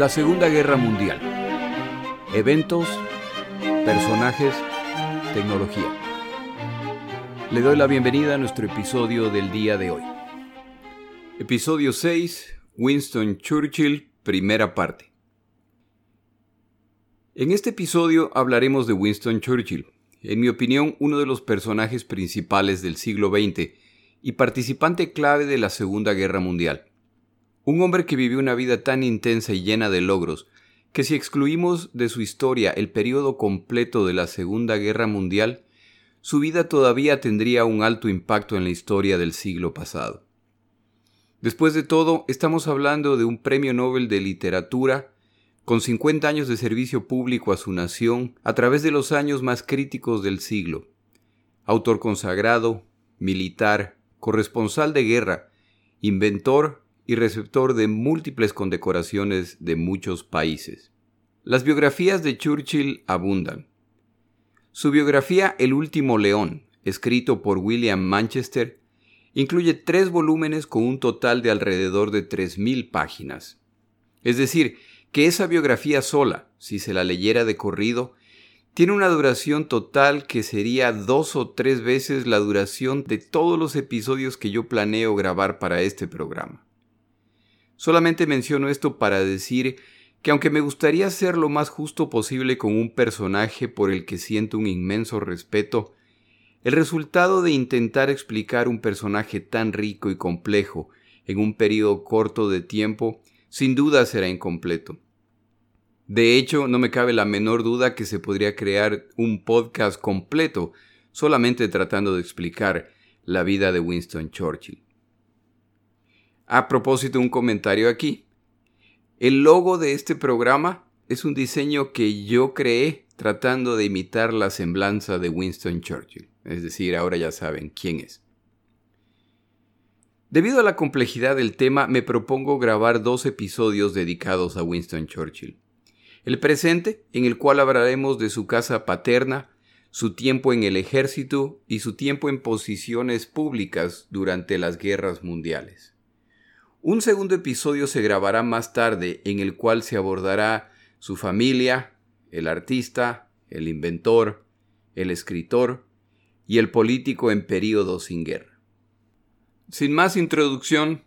La Segunda Guerra Mundial. Eventos, personajes, tecnología. Le doy la bienvenida a nuestro episodio del día de hoy. Episodio 6, Winston Churchill, primera parte. En este episodio hablaremos de Winston Churchill, en mi opinión uno de los personajes principales del siglo XX y participante clave de la Segunda Guerra Mundial. Un hombre que vivió una vida tan intensa y llena de logros, que si excluimos de su historia el periodo completo de la Segunda Guerra Mundial, su vida todavía tendría un alto impacto en la historia del siglo pasado. Después de todo, estamos hablando de un premio Nobel de Literatura con 50 años de servicio público a su nación a través de los años más críticos del siglo. Autor consagrado, militar, corresponsal de guerra, inventor y receptor de múltiples condecoraciones de muchos países. Las biografías de Churchill abundan. Su biografía El último león, escrito por William Manchester, incluye tres volúmenes con un total de alrededor de 3.000 páginas. Es decir, que esa biografía sola, si se la leyera de corrido, tiene una duración total que sería dos o tres veces la duración de todos los episodios que yo planeo grabar para este programa. Solamente menciono esto para decir que aunque me gustaría ser lo más justo posible con un personaje por el que siento un inmenso respeto, el resultado de intentar explicar un personaje tan rico y complejo en un periodo corto de tiempo sin duda será incompleto. De hecho, no me cabe la menor duda que se podría crear un podcast completo solamente tratando de explicar la vida de Winston Churchill. A propósito, un comentario aquí. El logo de este programa es un diseño que yo creé tratando de imitar la semblanza de Winston Churchill. Es decir, ahora ya saben quién es. Debido a la complejidad del tema, me propongo grabar dos episodios dedicados a Winston Churchill. El presente, en el cual hablaremos de su casa paterna, su tiempo en el ejército y su tiempo en posiciones públicas durante las guerras mundiales. Un segundo episodio se grabará más tarde en el cual se abordará su familia, el artista, el inventor, el escritor y el político en periodo sin guerra. Sin más introducción,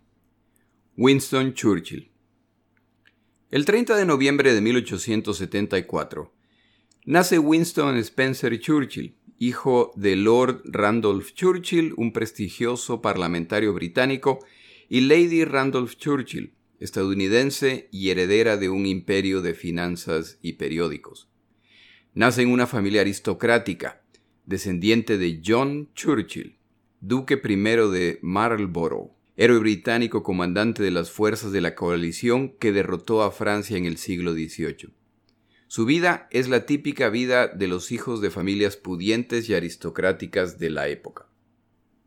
Winston Churchill. El 30 de noviembre de 1874, nace Winston Spencer Churchill, hijo de Lord Randolph Churchill, un prestigioso parlamentario británico, y Lady Randolph Churchill, estadounidense y heredera de un imperio de finanzas y periódicos. Nace en una familia aristocrática, descendiente de John Churchill, duque primero de Marlborough, héroe británico comandante de las fuerzas de la coalición que derrotó a Francia en el siglo XVIII. Su vida es la típica vida de los hijos de familias pudientes y aristocráticas de la época.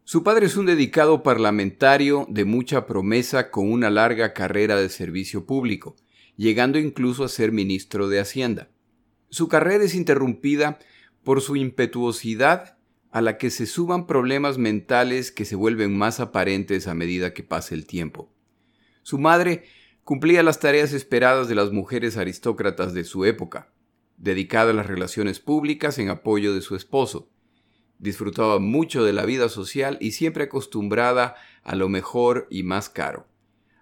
Su padre es un dedicado parlamentario de mucha promesa con una larga carrera de servicio público, llegando incluso a ser ministro de Hacienda. Su carrera es interrumpida por su impetuosidad a la que se suban problemas mentales que se vuelven más aparentes a medida que pasa el tiempo. Su madre cumplía las tareas esperadas de las mujeres aristócratas de su época, dedicada a las relaciones públicas en apoyo de su esposo. Disfrutaba mucho de la vida social y siempre acostumbrada a lo mejor y más caro,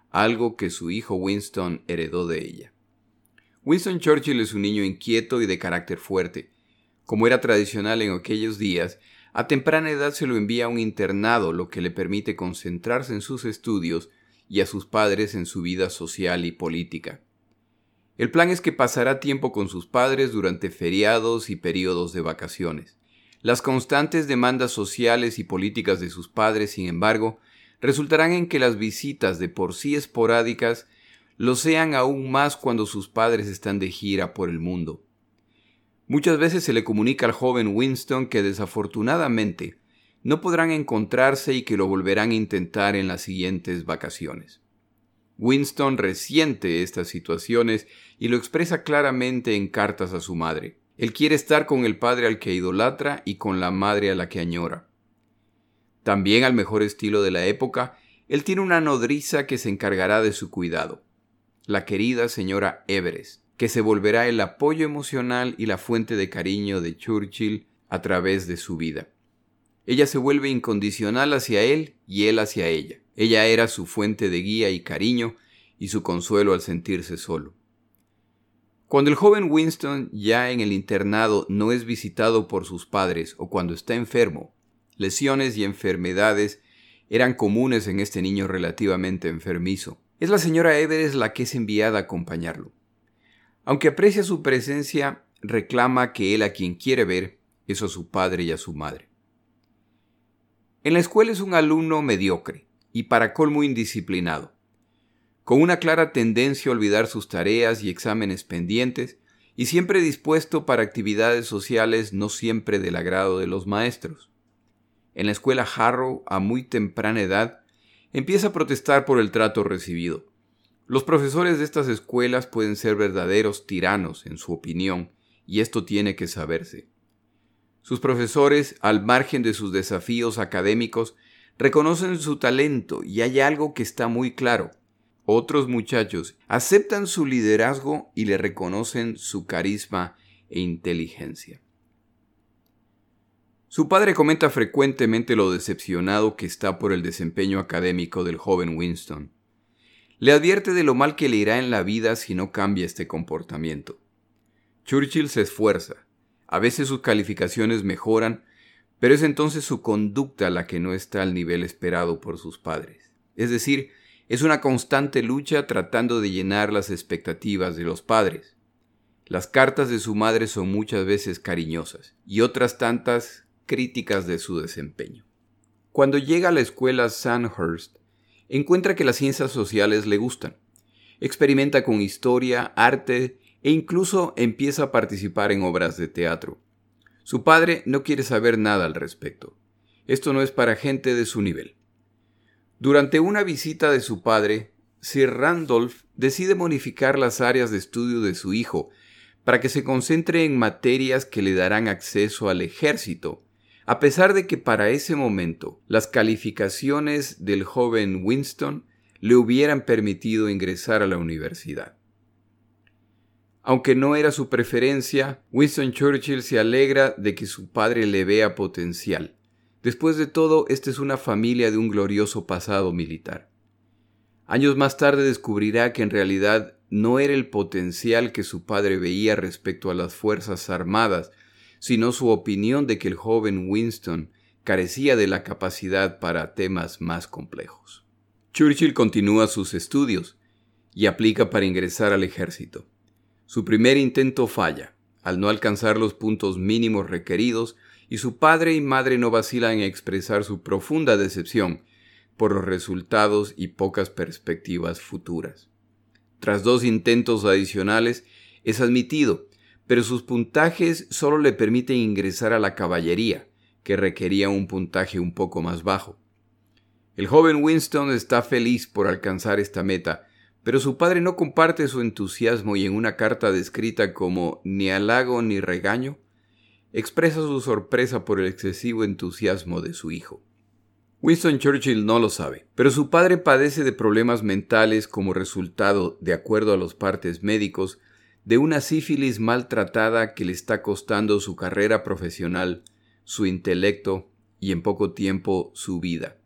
algo que su hijo Winston heredó de ella. Winston Churchill es un niño inquieto y de carácter fuerte. Como era tradicional en aquellos días, a temprana edad se lo envía a un internado, lo que le permite concentrarse en sus estudios y a sus padres en su vida social y política. El plan es que pasará tiempo con sus padres durante feriados y periodos de vacaciones. Las constantes demandas sociales y políticas de sus padres, sin embargo, resultarán en que las visitas de por sí esporádicas lo sean aún más cuando sus padres están de gira por el mundo. Muchas veces se le comunica al joven Winston que desafortunadamente no podrán encontrarse y que lo volverán a intentar en las siguientes vacaciones. Winston resiente estas situaciones y lo expresa claramente en cartas a su madre. Él quiere estar con el padre al que idolatra y con la madre a la que añora. También al mejor estilo de la época, él tiene una nodriza que se encargará de su cuidado. la querida señora Everest, que se volverá el apoyo emocional y la fuente de cariño de Churchill a través de su vida. Ella se vuelve incondicional hacia él y él hacia ella. Ella era su fuente de guía y cariño y su consuelo al sentirse solo. Cuando el joven Winston ya en el internado no es visitado por sus padres o cuando está enfermo, lesiones y enfermedades eran comunes en este niño relativamente enfermizo. Es la señora Everest la que es enviada a acompañarlo. Aunque aprecia su presencia, reclama que él a quien quiere ver es a su padre y a su madre. En la escuela es un alumno mediocre y para colmo indisciplinado con una clara tendencia a olvidar sus tareas y exámenes pendientes, y siempre dispuesto para actividades sociales no siempre del agrado de los maestros. En la escuela Harrow, a muy temprana edad, empieza a protestar por el trato recibido. Los profesores de estas escuelas pueden ser verdaderos tiranos, en su opinión, y esto tiene que saberse. Sus profesores, al margen de sus desafíos académicos, reconocen su talento y hay algo que está muy claro. Otros muchachos aceptan su liderazgo y le reconocen su carisma e inteligencia. Su padre comenta frecuentemente lo decepcionado que está por el desempeño académico del joven Winston. Le advierte de lo mal que le irá en la vida si no cambia este comportamiento. Churchill se esfuerza. A veces sus calificaciones mejoran, pero es entonces su conducta la que no está al nivel esperado por sus padres. Es decir, es una constante lucha tratando de llenar las expectativas de los padres. Las cartas de su madre son muchas veces cariñosas y otras tantas críticas de su desempeño. Cuando llega a la escuela Sandhurst, encuentra que las ciencias sociales le gustan. Experimenta con historia, arte e incluso empieza a participar en obras de teatro. Su padre no quiere saber nada al respecto. Esto no es para gente de su nivel. Durante una visita de su padre, Sir Randolph decide modificar las áreas de estudio de su hijo para que se concentre en materias que le darán acceso al ejército, a pesar de que para ese momento las calificaciones del joven Winston le hubieran permitido ingresar a la universidad. Aunque no era su preferencia, Winston Churchill se alegra de que su padre le vea potencial Después de todo, esta es una familia de un glorioso pasado militar. Años más tarde descubrirá que en realidad no era el potencial que su padre veía respecto a las Fuerzas Armadas, sino su opinión de que el joven Winston carecía de la capacidad para temas más complejos. Churchill continúa sus estudios y aplica para ingresar al ejército. Su primer intento falla. Al no alcanzar los puntos mínimos requeridos, y su padre y madre no vacilan en expresar su profunda decepción por los resultados y pocas perspectivas futuras. Tras dos intentos adicionales, es admitido, pero sus puntajes solo le permiten ingresar a la caballería, que requería un puntaje un poco más bajo. El joven Winston está feliz por alcanzar esta meta, pero su padre no comparte su entusiasmo y en una carta descrita como ni halago ni regaño, expresa su sorpresa por el excesivo entusiasmo de su hijo. Winston Churchill no lo sabe, pero su padre padece de problemas mentales como resultado, de acuerdo a los partes médicos, de una sífilis maltratada que le está costando su carrera profesional, su intelecto y en poco tiempo su vida.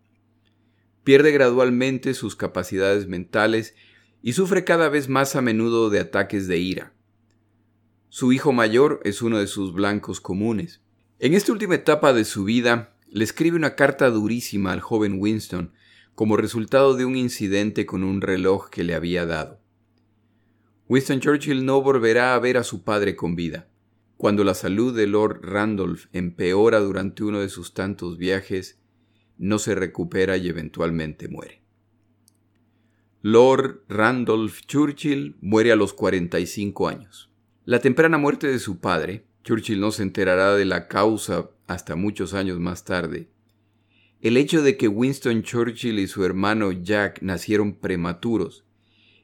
Pierde gradualmente sus capacidades mentales y sufre cada vez más a menudo de ataques de ira. Su hijo mayor es uno de sus blancos comunes. En esta última etapa de su vida, le escribe una carta durísima al joven Winston como resultado de un incidente con un reloj que le había dado. Winston Churchill no volverá a ver a su padre con vida. Cuando la salud de Lord Randolph empeora durante uno de sus tantos viajes, no se recupera y eventualmente muere. Lord Randolph Churchill muere a los 45 años. La temprana muerte de su padre, Churchill no se enterará de la causa hasta muchos años más tarde. El hecho de que Winston Churchill y su hermano Jack nacieron prematuros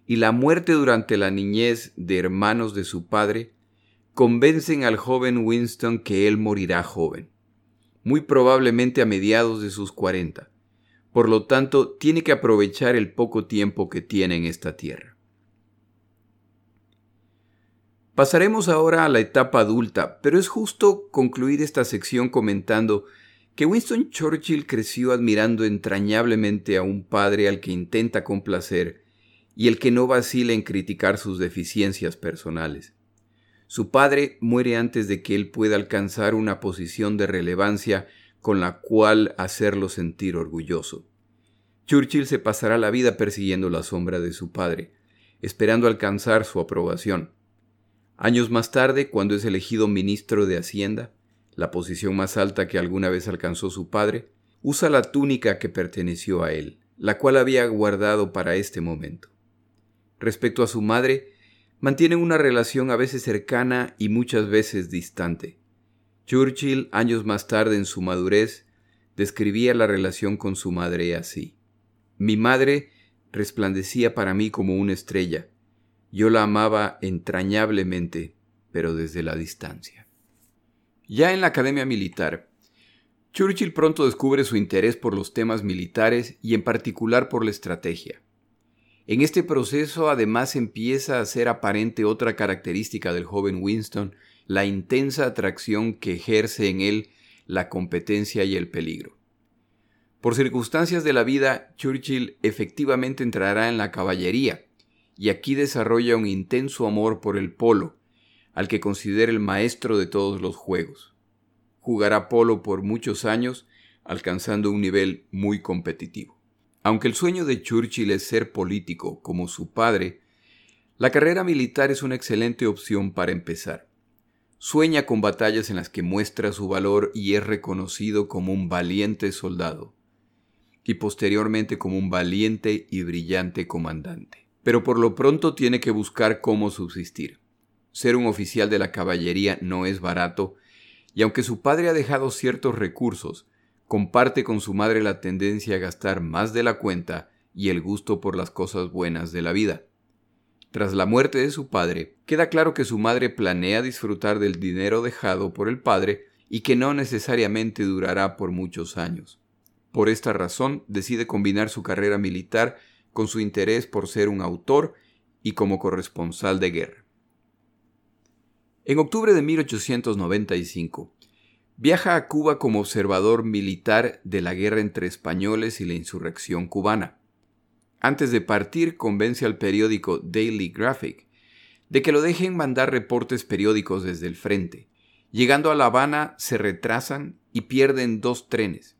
y la muerte durante la niñez de hermanos de su padre convencen al joven Winston que él morirá joven, muy probablemente a mediados de sus cuarenta. Por lo tanto, tiene que aprovechar el poco tiempo que tiene en esta tierra. Pasaremos ahora a la etapa adulta, pero es justo concluir esta sección comentando que Winston Churchill creció admirando entrañablemente a un padre al que intenta complacer y el que no vacila en criticar sus deficiencias personales. Su padre muere antes de que él pueda alcanzar una posición de relevancia con la cual hacerlo sentir orgulloso. Churchill se pasará la vida persiguiendo la sombra de su padre, esperando alcanzar su aprobación. Años más tarde, cuando es elegido ministro de Hacienda, la posición más alta que alguna vez alcanzó su padre, usa la túnica que perteneció a él, la cual había guardado para este momento. Respecto a su madre, mantienen una relación a veces cercana y muchas veces distante. Churchill, años más tarde en su madurez, describía la relación con su madre así. Mi madre resplandecía para mí como una estrella, yo la amaba entrañablemente, pero desde la distancia. Ya en la Academia Militar, Churchill pronto descubre su interés por los temas militares y en particular por la estrategia. En este proceso además empieza a ser aparente otra característica del joven Winston, la intensa atracción que ejerce en él la competencia y el peligro. Por circunstancias de la vida, Churchill efectivamente entrará en la caballería, y aquí desarrolla un intenso amor por el polo, al que considera el maestro de todos los juegos. Jugará polo por muchos años, alcanzando un nivel muy competitivo. Aunque el sueño de Churchill es ser político como su padre, la carrera militar es una excelente opción para empezar. Sueña con batallas en las que muestra su valor y es reconocido como un valiente soldado, y posteriormente como un valiente y brillante comandante pero por lo pronto tiene que buscar cómo subsistir. Ser un oficial de la caballería no es barato, y aunque su padre ha dejado ciertos recursos, comparte con su madre la tendencia a gastar más de la cuenta y el gusto por las cosas buenas de la vida. Tras la muerte de su padre, queda claro que su madre planea disfrutar del dinero dejado por el padre y que no necesariamente durará por muchos años. Por esta razón decide combinar su carrera militar con su interés por ser un autor y como corresponsal de guerra. En octubre de 1895, viaja a Cuba como observador militar de la guerra entre españoles y la insurrección cubana. Antes de partir, convence al periódico Daily Graphic de que lo dejen mandar reportes periódicos desde el frente. Llegando a La Habana, se retrasan y pierden dos trenes.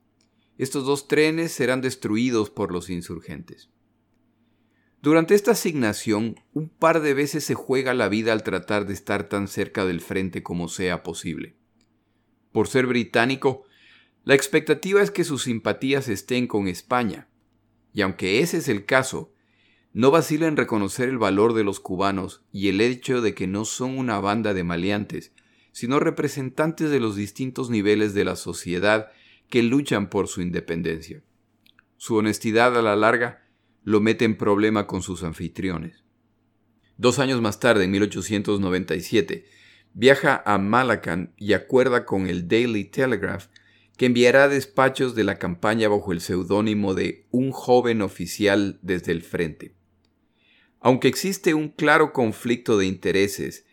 Estos dos trenes serán destruidos por los insurgentes. Durante esta asignación, un par de veces se juega la vida al tratar de estar tan cerca del frente como sea posible. Por ser británico, la expectativa es que sus simpatías estén con España, y aunque ese es el caso, no vacila en reconocer el valor de los cubanos y el hecho de que no son una banda de maleantes, sino representantes de los distintos niveles de la sociedad que luchan por su independencia. Su honestidad a la larga lo mete en problema con sus anfitriones. Dos años más tarde, en 1897, viaja a Malacan y acuerda con el Daily Telegraph que enviará despachos de la campaña bajo el seudónimo de un joven oficial desde el frente. Aunque existe un claro conflicto de intereses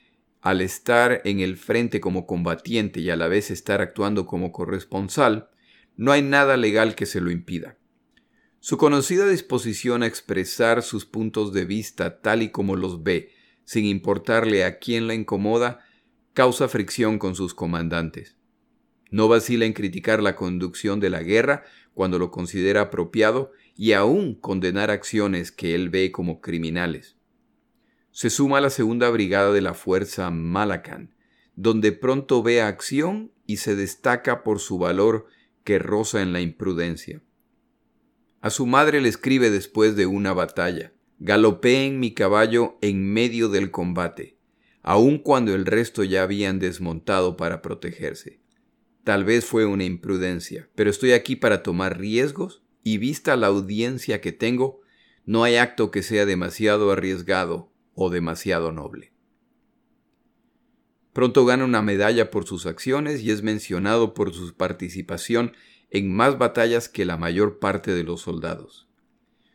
al estar en el frente como combatiente y a la vez estar actuando como corresponsal, no hay nada legal que se lo impida. Su conocida disposición a expresar sus puntos de vista tal y como los ve, sin importarle a quién la incomoda, causa fricción con sus comandantes. No vacila en criticar la conducción de la guerra cuando lo considera apropiado y aún condenar acciones que él ve como criminales. Se suma a la segunda brigada de la fuerza Malacan, donde pronto ve acción y se destaca por su valor que roza en la imprudencia. A su madre le escribe después de una batalla. Galopé en mi caballo en medio del combate, aun cuando el resto ya habían desmontado para protegerse. Tal vez fue una imprudencia, pero estoy aquí para tomar riesgos y vista la audiencia que tengo, no hay acto que sea demasiado arriesgado o demasiado noble. Pronto gana una medalla por sus acciones y es mencionado por su participación en más batallas que la mayor parte de los soldados.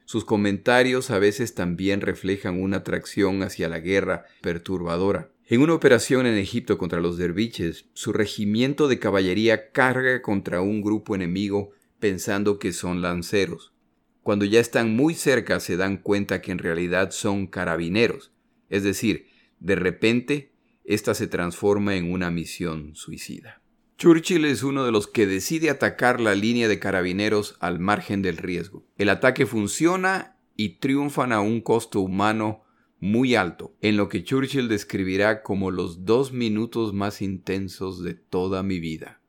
Sus comentarios a veces también reflejan una atracción hacia la guerra perturbadora. En una operación en Egipto contra los derviches, su regimiento de caballería carga contra un grupo enemigo pensando que son lanceros. Cuando ya están muy cerca se dan cuenta que en realidad son carabineros, es decir, de repente esta se transforma en una misión suicida. Churchill es uno de los que decide atacar la línea de carabineros al margen del riesgo. El ataque funciona y triunfan a un costo humano muy alto, en lo que Churchill describirá como los dos minutos más intensos de toda mi vida.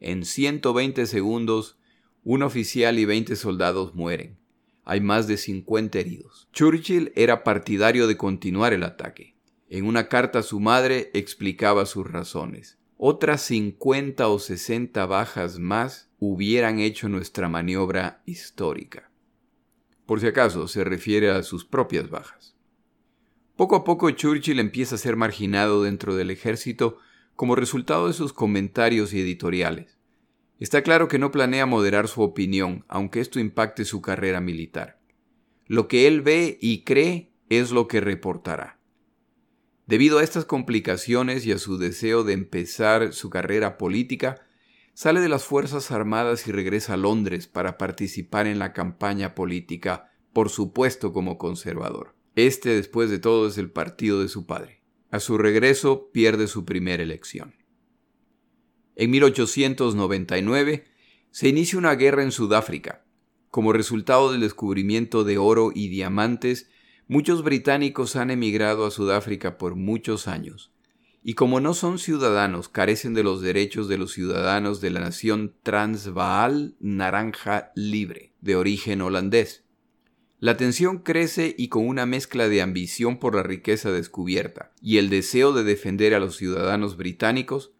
En 120 segundos, un oficial y 20 soldados mueren. Hay más de 50 heridos. Churchill era partidario de continuar el ataque. En una carta a su madre explicaba sus razones. Otras 50 o 60 bajas más hubieran hecho nuestra maniobra histórica. Por si acaso, se refiere a sus propias bajas. Poco a poco Churchill empieza a ser marginado dentro del ejército como resultado de sus comentarios y editoriales. Está claro que no planea moderar su opinión, aunque esto impacte su carrera militar. Lo que él ve y cree es lo que reportará. Debido a estas complicaciones y a su deseo de empezar su carrera política, sale de las Fuerzas Armadas y regresa a Londres para participar en la campaña política, por supuesto como conservador. Este, después de todo, es el partido de su padre. A su regreso pierde su primera elección. En 1899 se inicia una guerra en Sudáfrica. Como resultado del descubrimiento de oro y diamantes, Muchos británicos han emigrado a Sudáfrica por muchos años, y como no son ciudadanos, carecen de los derechos de los ciudadanos de la nación Transvaal Naranja Libre, de origen holandés. La tensión crece y con una mezcla de ambición por la riqueza descubierta y el deseo de defender a los ciudadanos británicos,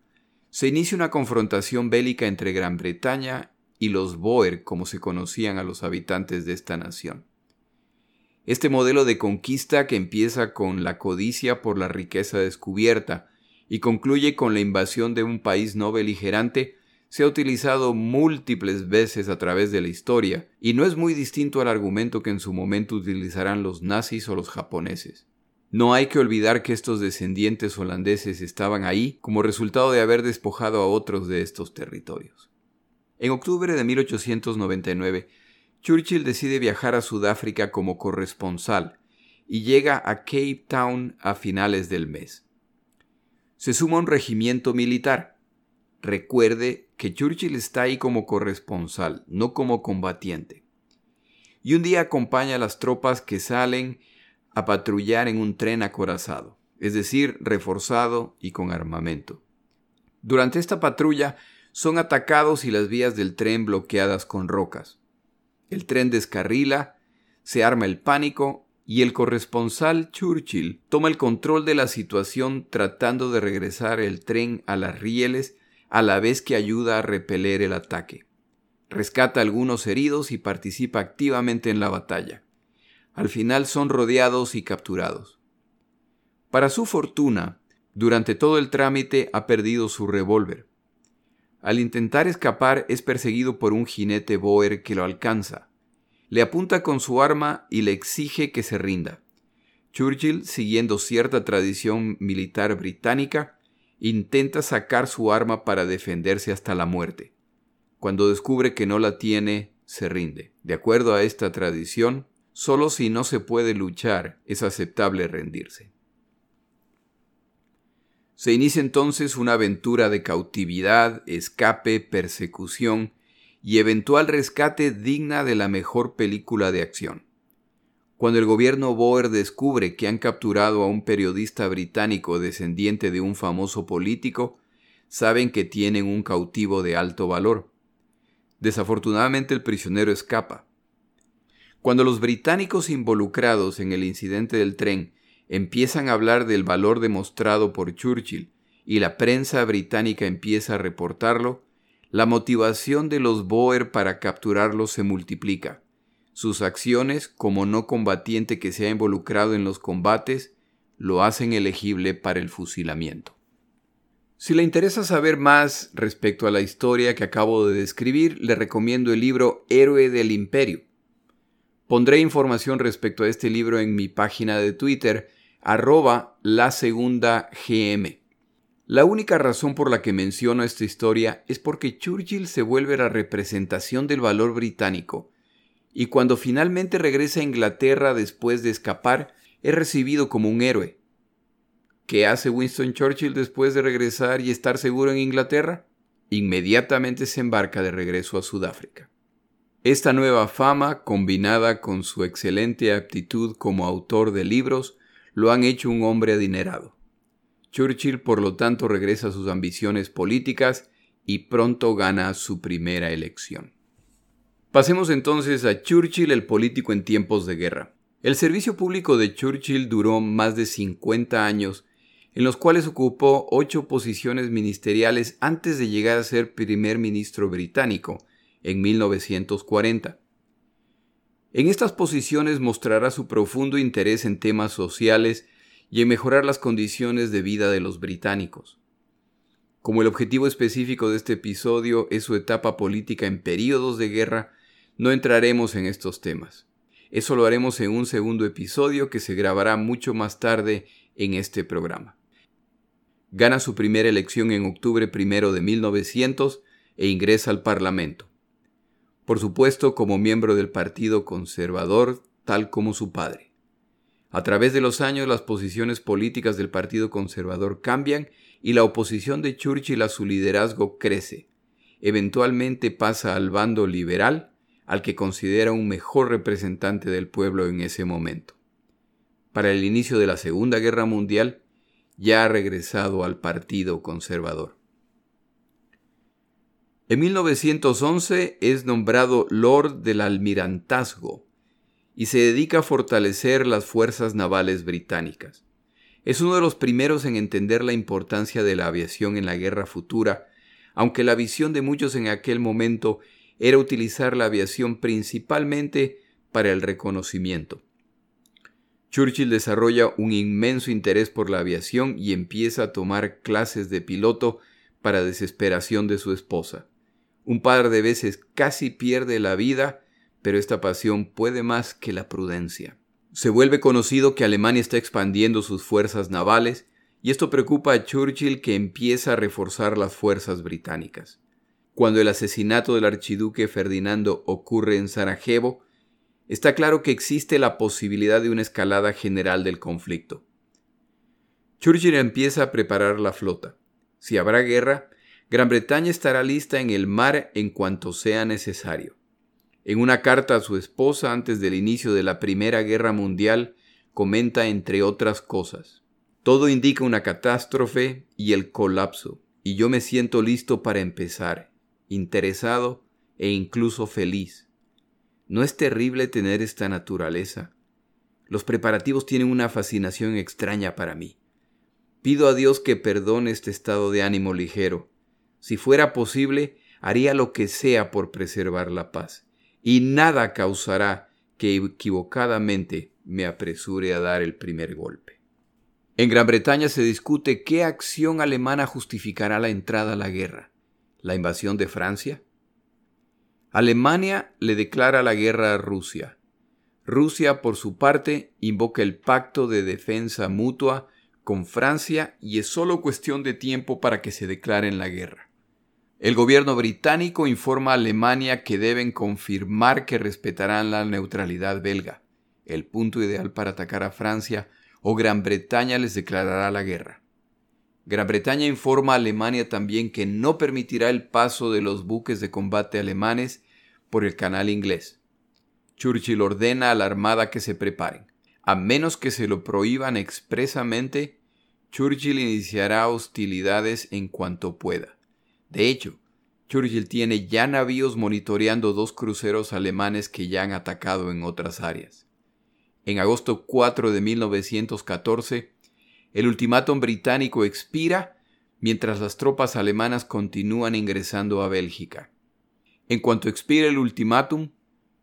se inicia una confrontación bélica entre Gran Bretaña y los Boer como se conocían a los habitantes de esta nación. Este modelo de conquista que empieza con la codicia por la riqueza descubierta y concluye con la invasión de un país no beligerante se ha utilizado múltiples veces a través de la historia y no es muy distinto al argumento que en su momento utilizarán los nazis o los japoneses. No hay que olvidar que estos descendientes holandeses estaban ahí como resultado de haber despojado a otros de estos territorios. En octubre de 1899 Churchill decide viajar a Sudáfrica como corresponsal y llega a Cape Town a finales del mes. Se suma un regimiento militar. Recuerde que Churchill está ahí como corresponsal, no como combatiente. Y un día acompaña a las tropas que salen a patrullar en un tren acorazado, es decir, reforzado y con armamento. Durante esta patrulla son atacados y las vías del tren bloqueadas con rocas. El tren descarrila, se arma el pánico y el corresponsal Churchill toma el control de la situación tratando de regresar el tren a las rieles a la vez que ayuda a repeler el ataque. Rescata a algunos heridos y participa activamente en la batalla. Al final son rodeados y capturados. Para su fortuna, durante todo el trámite ha perdido su revólver. Al intentar escapar es perseguido por un jinete Boer que lo alcanza. Le apunta con su arma y le exige que se rinda. Churchill, siguiendo cierta tradición militar británica, intenta sacar su arma para defenderse hasta la muerte. Cuando descubre que no la tiene, se rinde. De acuerdo a esta tradición, solo si no se puede luchar es aceptable rendirse. Se inicia entonces una aventura de cautividad, escape, persecución y eventual rescate digna de la mejor película de acción. Cuando el gobierno Boer descubre que han capturado a un periodista británico descendiente de un famoso político, saben que tienen un cautivo de alto valor. Desafortunadamente el prisionero escapa. Cuando los británicos involucrados en el incidente del tren empiezan a hablar del valor demostrado por Churchill y la prensa británica empieza a reportarlo, la motivación de los Boer para capturarlo se multiplica. Sus acciones, como no combatiente que se ha involucrado en los combates, lo hacen elegible para el fusilamiento. Si le interesa saber más respecto a la historia que acabo de describir, le recomiendo el libro Héroe del Imperio. Pondré información respecto a este libro en mi página de Twitter, arroba la segunda GM. La única razón por la que menciono esta historia es porque Churchill se vuelve la representación del valor británico, y cuando finalmente regresa a Inglaterra después de escapar, es recibido como un héroe. ¿Qué hace Winston Churchill después de regresar y estar seguro en Inglaterra? Inmediatamente se embarca de regreso a Sudáfrica. Esta nueva fama, combinada con su excelente aptitud como autor de libros, lo han hecho un hombre adinerado. Churchill, por lo tanto, regresa a sus ambiciones políticas y pronto gana su primera elección. Pasemos entonces a Churchill, el político en tiempos de guerra. El servicio público de Churchill duró más de 50 años, en los cuales ocupó ocho posiciones ministeriales antes de llegar a ser primer ministro británico en 1940. En estas posiciones mostrará su profundo interés en temas sociales y en mejorar las condiciones de vida de los británicos. Como el objetivo específico de este episodio es su etapa política en períodos de guerra, no entraremos en estos temas. Eso lo haremos en un segundo episodio que se grabará mucho más tarde en este programa. Gana su primera elección en octubre primero de 1900 e ingresa al Parlamento. Por supuesto como miembro del Partido Conservador, tal como su padre. A través de los años las posiciones políticas del Partido Conservador cambian y la oposición de Churchill a su liderazgo crece. Eventualmente pasa al bando liberal, al que considera un mejor representante del pueblo en ese momento. Para el inicio de la Segunda Guerra Mundial, ya ha regresado al Partido Conservador. En 1911 es nombrado Lord del Almirantazgo y se dedica a fortalecer las fuerzas navales británicas. Es uno de los primeros en entender la importancia de la aviación en la guerra futura, aunque la visión de muchos en aquel momento era utilizar la aviación principalmente para el reconocimiento. Churchill desarrolla un inmenso interés por la aviación y empieza a tomar clases de piloto para desesperación de su esposa. Un par de veces casi pierde la vida pero esta pasión puede más que la prudencia. Se vuelve conocido que Alemania está expandiendo sus fuerzas navales y esto preocupa a Churchill que empieza a reforzar las fuerzas británicas. Cuando el asesinato del archiduque Ferdinando ocurre en Sarajevo, está claro que existe la posibilidad de una escalada general del conflicto. Churchill empieza a preparar la flota. Si habrá guerra, Gran Bretaña estará lista en el mar en cuanto sea necesario. En una carta a su esposa antes del inicio de la Primera Guerra Mundial, comenta entre otras cosas. Todo indica una catástrofe y el colapso, y yo me siento listo para empezar, interesado e incluso feliz. ¿No es terrible tener esta naturaleza? Los preparativos tienen una fascinación extraña para mí. Pido a Dios que perdone este estado de ánimo ligero. Si fuera posible, haría lo que sea por preservar la paz y nada causará que equivocadamente me apresure a dar el primer golpe. En Gran Bretaña se discute qué acción alemana justificará la entrada a la guerra. ¿La invasión de Francia? Alemania le declara la guerra a Rusia. Rusia, por su parte, invoca el pacto de defensa mutua con Francia y es solo cuestión de tiempo para que se declaren la guerra. El gobierno británico informa a Alemania que deben confirmar que respetarán la neutralidad belga, el punto ideal para atacar a Francia, o Gran Bretaña les declarará la guerra. Gran Bretaña informa a Alemania también que no permitirá el paso de los buques de combate alemanes por el canal inglés. Churchill ordena a la Armada que se preparen. A menos que se lo prohíban expresamente, Churchill iniciará hostilidades en cuanto pueda. De hecho, Churchill tiene ya navíos monitoreando dos cruceros alemanes que ya han atacado en otras áreas. En agosto 4 de 1914, el ultimátum británico expira mientras las tropas alemanas continúan ingresando a Bélgica. En cuanto expire el ultimátum,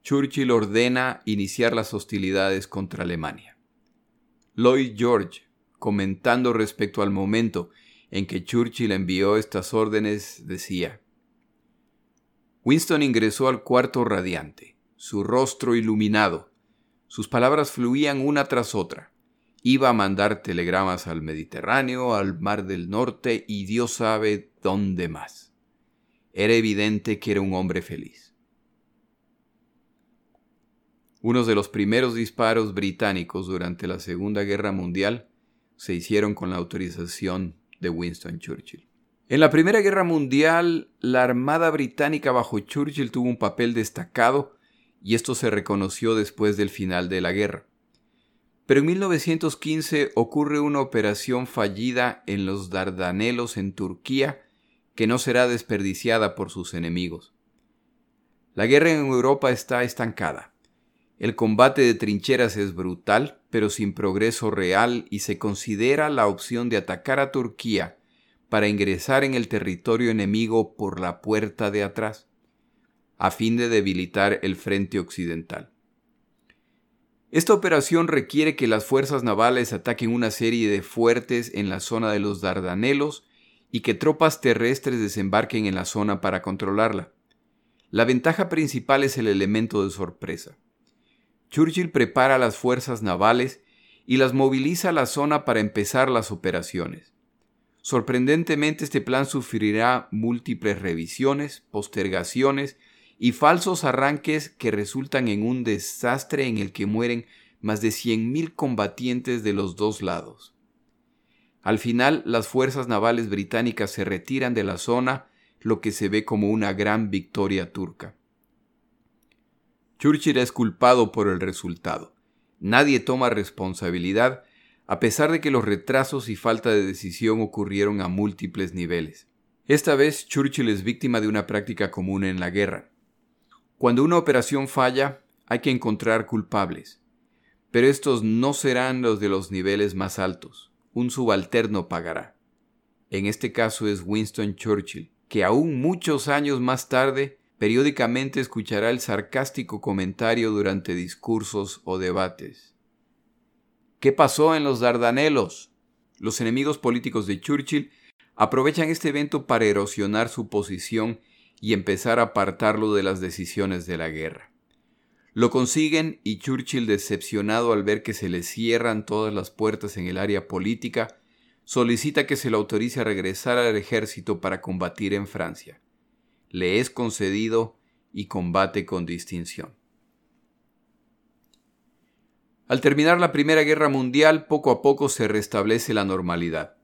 Churchill ordena iniciar las hostilidades contra Alemania. Lloyd George, comentando respecto al momento en que Churchill envió estas órdenes decía, Winston ingresó al cuarto radiante, su rostro iluminado, sus palabras fluían una tras otra, Iba a mandar telegramas al Mediterráneo, al Mar del Norte y Dios sabe dónde más. Era evidente que era un hombre feliz. Unos de los primeros disparos británicos durante la Segunda Guerra Mundial se hicieron con la autorización de Winston Churchill. En la Primera Guerra Mundial, la Armada Británica bajo Churchill tuvo un papel destacado y esto se reconoció después del final de la guerra. Pero en 1915 ocurre una operación fallida en los Dardanelos en Turquía que no será desperdiciada por sus enemigos. La guerra en Europa está estancada. El combate de trincheras es brutal, pero sin progreso real y se considera la opción de atacar a Turquía para ingresar en el territorio enemigo por la puerta de atrás, a fin de debilitar el frente occidental. Esta operación requiere que las fuerzas navales ataquen una serie de fuertes en la zona de los Dardanelos y que tropas terrestres desembarquen en la zona para controlarla. La ventaja principal es el elemento de sorpresa. Churchill prepara las fuerzas navales y las moviliza a la zona para empezar las operaciones. Sorprendentemente este plan sufrirá múltiples revisiones, postergaciones y falsos arranques que resultan en un desastre en el que mueren más de 100.000 combatientes de los dos lados. Al final, las fuerzas navales británicas se retiran de la zona, lo que se ve como una gran victoria turca. Churchill es culpado por el resultado. Nadie toma responsabilidad, a pesar de que los retrasos y falta de decisión ocurrieron a múltiples niveles. Esta vez Churchill es víctima de una práctica común en la guerra. Cuando una operación falla, hay que encontrar culpables, pero estos no serán los de los niveles más altos. Un subalterno pagará. En este caso es Winston Churchill, que aún muchos años más tarde periódicamente escuchará el sarcástico comentario durante discursos o debates. ¿Qué pasó en los Dardanelos? Los enemigos políticos de Churchill aprovechan este evento para erosionar su posición y empezar a apartarlo de las decisiones de la guerra. Lo consiguen y Churchill, decepcionado al ver que se le cierran todas las puertas en el área política, solicita que se le autorice a regresar al ejército para combatir en Francia. Le es concedido y combate con distinción. Al terminar la Primera Guerra Mundial, poco a poco se restablece la normalidad.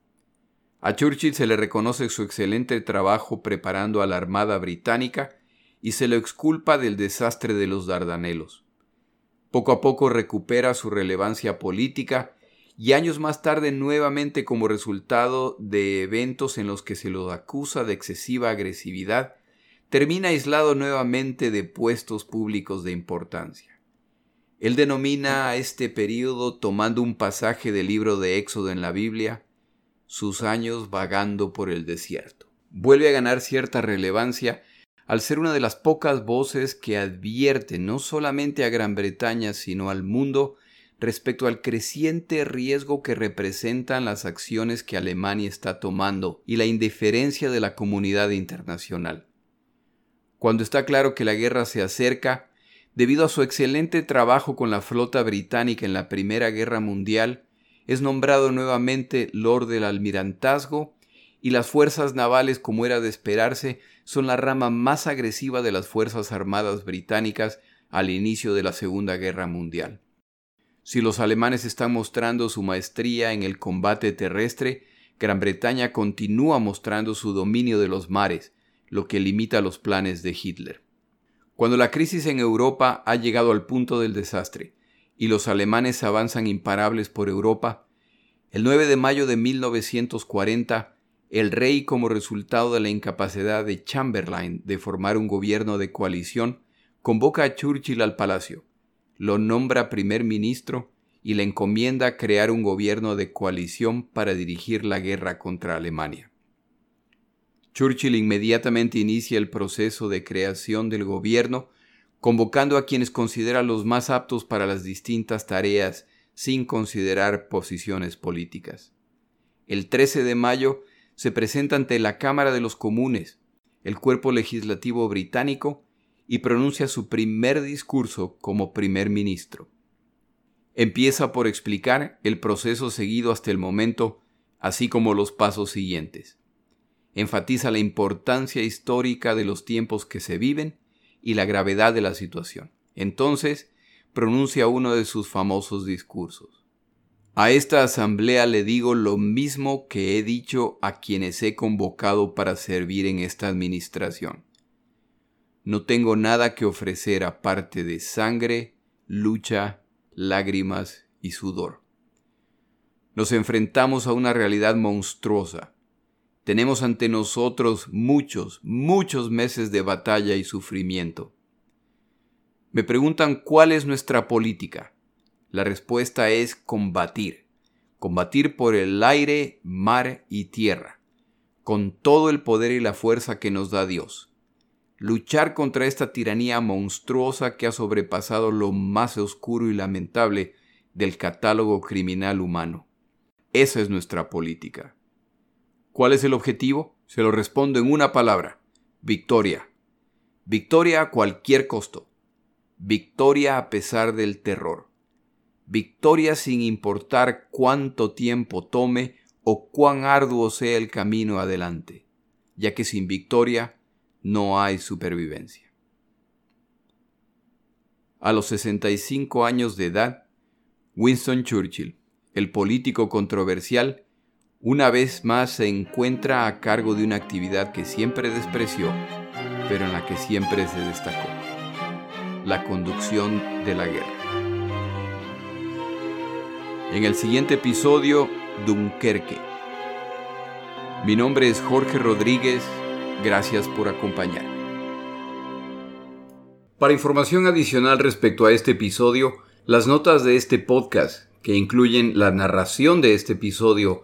A Churchill se le reconoce su excelente trabajo preparando a la Armada Británica y se lo exculpa del desastre de los Dardanelos. Poco a poco recupera su relevancia política y años más tarde nuevamente como resultado de eventos en los que se lo acusa de excesiva agresividad, termina aislado nuevamente de puestos públicos de importancia. Él denomina a este período, tomando un pasaje del libro de Éxodo en la Biblia, sus años vagando por el desierto. Vuelve a ganar cierta relevancia al ser una de las pocas voces que advierte no solamente a Gran Bretaña, sino al mundo respecto al creciente riesgo que representan las acciones que Alemania está tomando y la indiferencia de la comunidad internacional. Cuando está claro que la guerra se acerca, debido a su excelente trabajo con la flota británica en la Primera Guerra Mundial, es nombrado nuevamente Lord del Almirantazgo y las fuerzas navales, como era de esperarse, son la rama más agresiva de las Fuerzas Armadas británicas al inicio de la Segunda Guerra Mundial. Si los alemanes están mostrando su maestría en el combate terrestre, Gran Bretaña continúa mostrando su dominio de los mares, lo que limita los planes de Hitler. Cuando la crisis en Europa ha llegado al punto del desastre, y los alemanes avanzan imparables por Europa, el 9 de mayo de 1940, el rey, como resultado de la incapacidad de Chamberlain de formar un gobierno de coalición, convoca a Churchill al palacio, lo nombra primer ministro y le encomienda crear un gobierno de coalición para dirigir la guerra contra Alemania. Churchill inmediatamente inicia el proceso de creación del gobierno convocando a quienes considera los más aptos para las distintas tareas sin considerar posiciones políticas. El 13 de mayo se presenta ante la Cámara de los Comunes, el cuerpo legislativo británico, y pronuncia su primer discurso como primer ministro. Empieza por explicar el proceso seguido hasta el momento, así como los pasos siguientes. Enfatiza la importancia histórica de los tiempos que se viven y la gravedad de la situación. Entonces, pronuncia uno de sus famosos discursos. A esta asamblea le digo lo mismo que he dicho a quienes he convocado para servir en esta administración. No tengo nada que ofrecer aparte de sangre, lucha, lágrimas y sudor. Nos enfrentamos a una realidad monstruosa. Tenemos ante nosotros muchos, muchos meses de batalla y sufrimiento. Me preguntan cuál es nuestra política. La respuesta es combatir. Combatir por el aire, mar y tierra, con todo el poder y la fuerza que nos da Dios. Luchar contra esta tiranía monstruosa que ha sobrepasado lo más oscuro y lamentable del catálogo criminal humano. Esa es nuestra política. ¿Cuál es el objetivo? Se lo respondo en una palabra. Victoria. Victoria a cualquier costo. Victoria a pesar del terror. Victoria sin importar cuánto tiempo tome o cuán arduo sea el camino adelante, ya que sin victoria no hay supervivencia. A los 65 años de edad, Winston Churchill, el político controversial, una vez más se encuentra a cargo de una actividad que siempre despreció, pero en la que siempre se destacó la conducción de la guerra. En el siguiente episodio, Dunkerque. Mi nombre es Jorge Rodríguez, gracias por acompañarme. Para información adicional respecto a este episodio, las notas de este podcast, que incluyen la narración de este episodio,